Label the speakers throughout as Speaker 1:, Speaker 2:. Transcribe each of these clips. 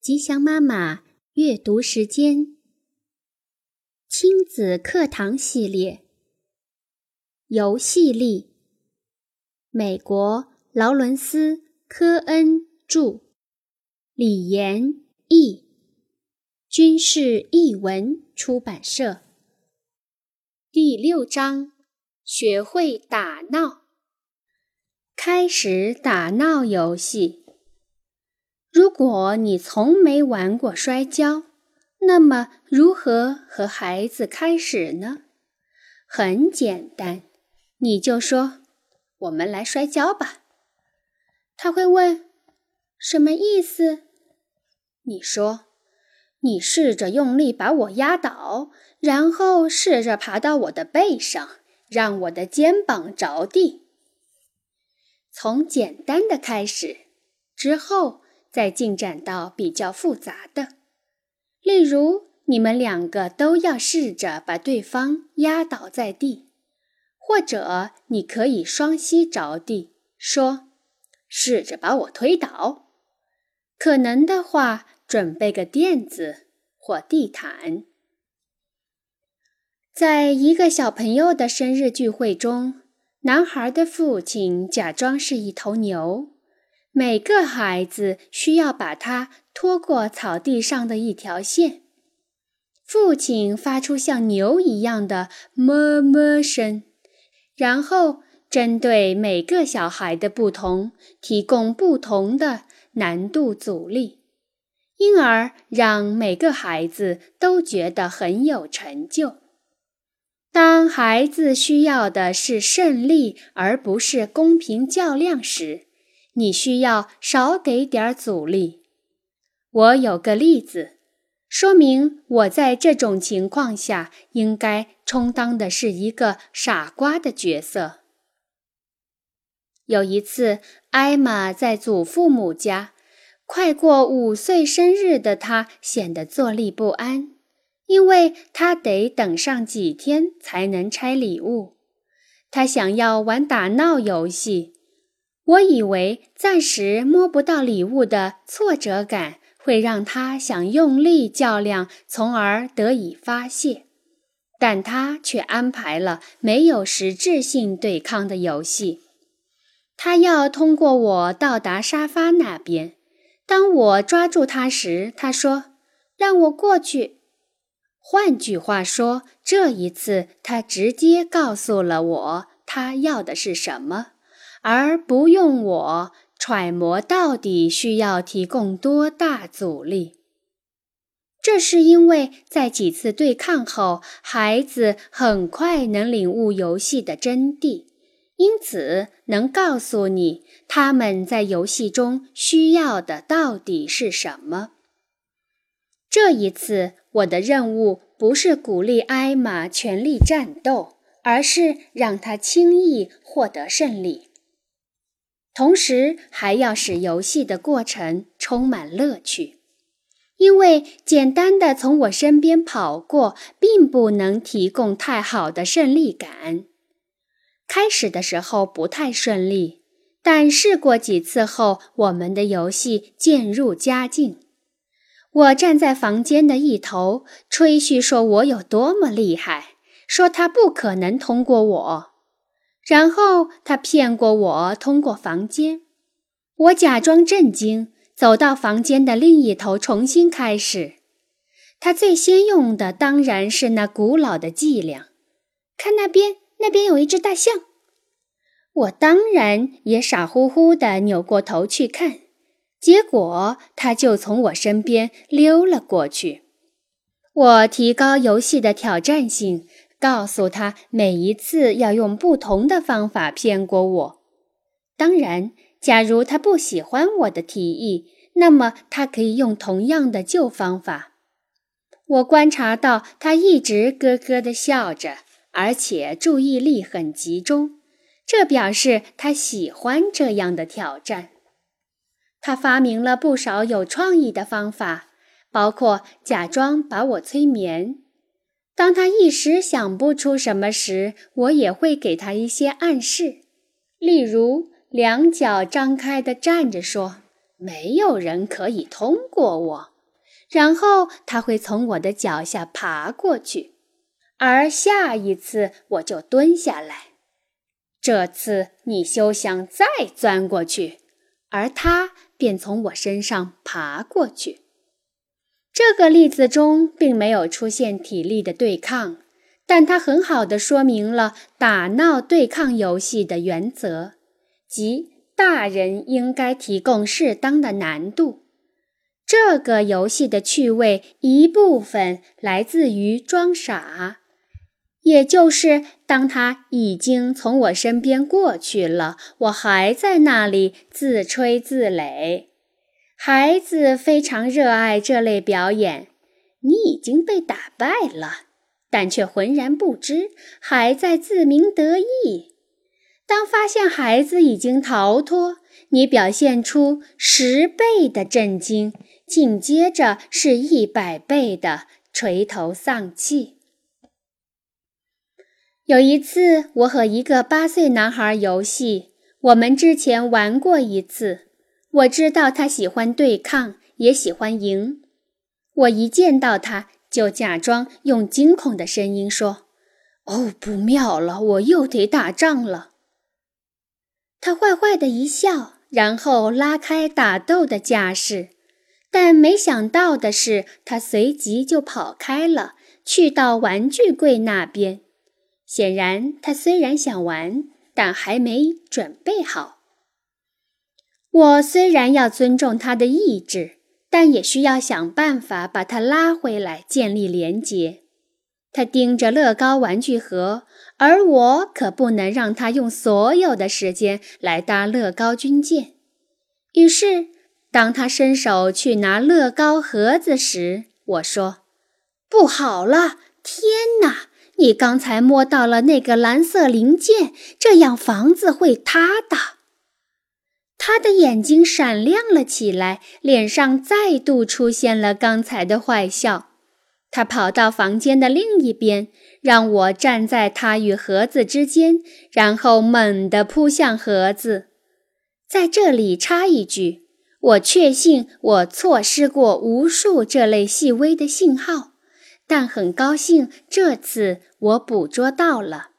Speaker 1: 吉祥妈妈阅读时间，亲子课堂系列，游戏力。美国劳伦斯·科恩著，李延译，军事译文出版社。第六章，学会打闹。开始打闹游戏。如果你从没玩过摔跤，那么如何和孩子开始呢？很简单，你就说：“我们来摔跤吧。”他会问：“什么意思？”你说：“你试着用力把我压倒，然后试着爬到我的背上，让我的肩膀着地。”从简单的开始，之后再进展到比较复杂的。例如，你们两个都要试着把对方压倒在地，或者你可以双膝着地，说：“试着把我推倒。”可能的话，准备个垫子或地毯。在一个小朋友的生日聚会中。男孩的父亲假装是一头牛，每个孩子需要把它拖过草地上的一条线。父亲发出像牛一样的哞哞声，然后针对每个小孩的不同提供不同的难度阻力，因而让每个孩子都觉得很有成就。当孩子需要的是胜利而不是公平较量时，你需要少给点阻力。我有个例子，说明我在这种情况下应该充当的是一个傻瓜的角色。有一次，艾玛在祖父母家，快过五岁生日的她显得坐立不安。因为他得等上几天才能拆礼物，他想要玩打闹游戏。我以为暂时摸不到礼物的挫折感会让他想用力较量，从而得以发泄，但他却安排了没有实质性对抗的游戏。他要通过我到达沙发那边。当我抓住他时，他说：“让我过去。”换句话说，这一次他直接告诉了我他要的是什么，而不用我揣摩到底需要提供多大阻力。这是因为在几次对抗后，孩子很快能领悟游戏的真谛，因此能告诉你他们在游戏中需要的到底是什么。这一次。我的任务不是鼓励艾玛全力战斗，而是让她轻易获得胜利，同时还要使游戏的过程充满乐趣。因为简单的从我身边跑过，并不能提供太好的胜利感。开始的时候不太顺利，但试过几次后，我们的游戏渐入佳境。我站在房间的一头，吹嘘说我有多么厉害，说他不可能通过我。然后他骗过我通过房间。我假装震惊，走到房间的另一头重新开始。他最先用的当然是那古老的伎俩。看那边，那边有一只大象。我当然也傻乎乎地扭过头去看。结果，他就从我身边溜了过去。我提高游戏的挑战性，告诉他每一次要用不同的方法骗过我。当然，假如他不喜欢我的提议，那么他可以用同样的旧方法。我观察到他一直咯咯地笑着，而且注意力很集中，这表示他喜欢这样的挑战。他发明了不少有创意的方法，包括假装把我催眠。当他一时想不出什么时，我也会给他一些暗示，例如两脚张开的站着说：“没有人可以通过我。然后他会从我的脚下爬过去，而下一次我就蹲下来。这次你休想再钻过去，而他便从我身上爬过去。这个例子中并没有出现体力的对抗，但它很好的说明了打闹对抗游戏的原则，即大人应该提供适当的难度。这个游戏的趣味一部分来自于装傻，也就是当他已经从我身边过去了，我还在那里自吹自擂。孩子非常热爱这类表演。你已经被打败了，但却浑然不知，还在自鸣得意。当发现孩子已经逃脱，你表现出十倍的震惊。紧接着是一百倍的垂头丧气。有一次，我和一个八岁男孩游戏，我们之前玩过一次。我知道他喜欢对抗，也喜欢赢。我一见到他，就假装用惊恐的声音说：“哦，不妙了，我又得打仗了。”他坏坏的一笑，然后拉开打斗的架势。但没想到的是，他随即就跑开了，去到玩具柜那边。显然，他虽然想玩，但还没准备好。我虽然要尊重他的意志，但也需要想办法把他拉回来，建立连结。他盯着乐高玩具盒，而我可不能让他用所有的时间来搭乐高军舰。于是。当他伸手去拿乐高盒子时，我说：“不好了！天哪，你刚才摸到了那个蓝色零件，这样房子会塌的。”他的眼睛闪亮了起来，脸上再度出现了刚才的坏笑。他跑到房间的另一边，让我站在他与盒子之间，然后猛地扑向盒子。在这里插一句。我确信我错失过无数这类细微的信号，但很高兴这次我捕捉到了。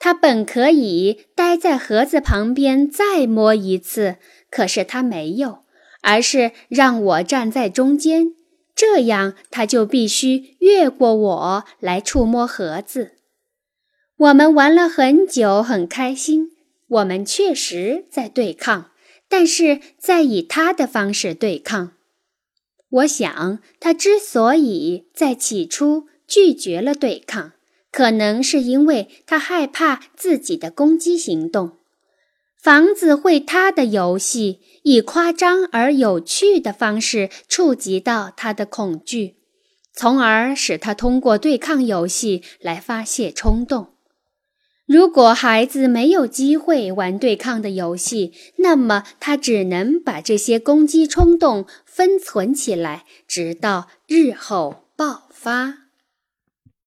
Speaker 1: 他本可以待在盒子旁边再摸一次，可是他没有，而是让我站在中间，这样他就必须越过我来触摸盒子。我们玩了很久，很开心。我们确实在对抗。但是在以他的方式对抗，我想他之所以在起初拒绝了对抗，可能是因为他害怕自己的攻击行动。房子会塌的游戏以夸张而有趣的方式触及到他的恐惧，从而使他通过对抗游戏来发泄冲动。如果孩子没有机会玩对抗的游戏，那么他只能把这些攻击冲动封存起来，直到日后爆发。